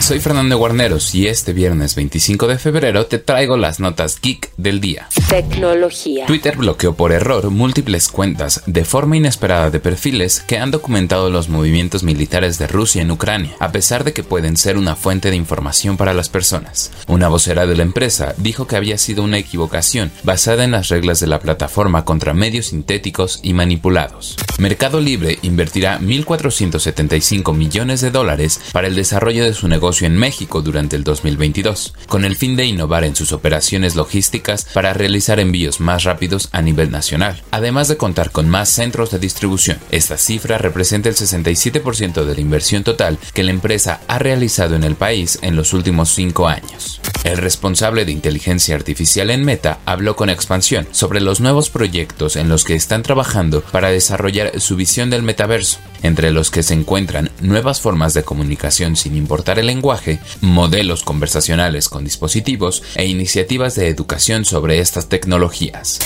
Soy Fernando Guarneros y este viernes 25 de febrero te traigo las notas geek del día. Tecnología. Twitter bloqueó por error múltiples cuentas de forma inesperada de perfiles que han documentado los movimientos militares de Rusia en Ucrania, a pesar de que pueden ser una fuente de información para las personas. Una vocera de la empresa dijo que había sido una equivocación basada en las reglas de la plataforma contra medios sintéticos y manipulados. Mercado Libre invertirá 1.475 millones de dólares para el desarrollo de su negocio en México durante el 2022, con el fin de innovar en sus operaciones logísticas para realizar envíos más rápidos a nivel nacional, además de contar con más centros de distribución. Esta cifra representa el 67% de la inversión total que la empresa ha realizado en el país en los últimos cinco años. El responsable de inteligencia artificial en Meta habló con expansión sobre los nuevos proyectos en los que están trabajando para desarrollar su visión del metaverso, entre los que se encuentran nuevas formas de comunicación sin importar el lenguaje, modelos conversacionales con dispositivos e iniciativas de educación sobre estas tecnologías.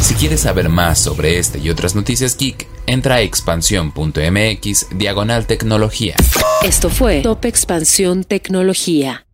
Si quieres saber más sobre este y otras noticias geek, entra a expansión.mx diagonal tecnología. Esto fue Top Expansión Tecnología.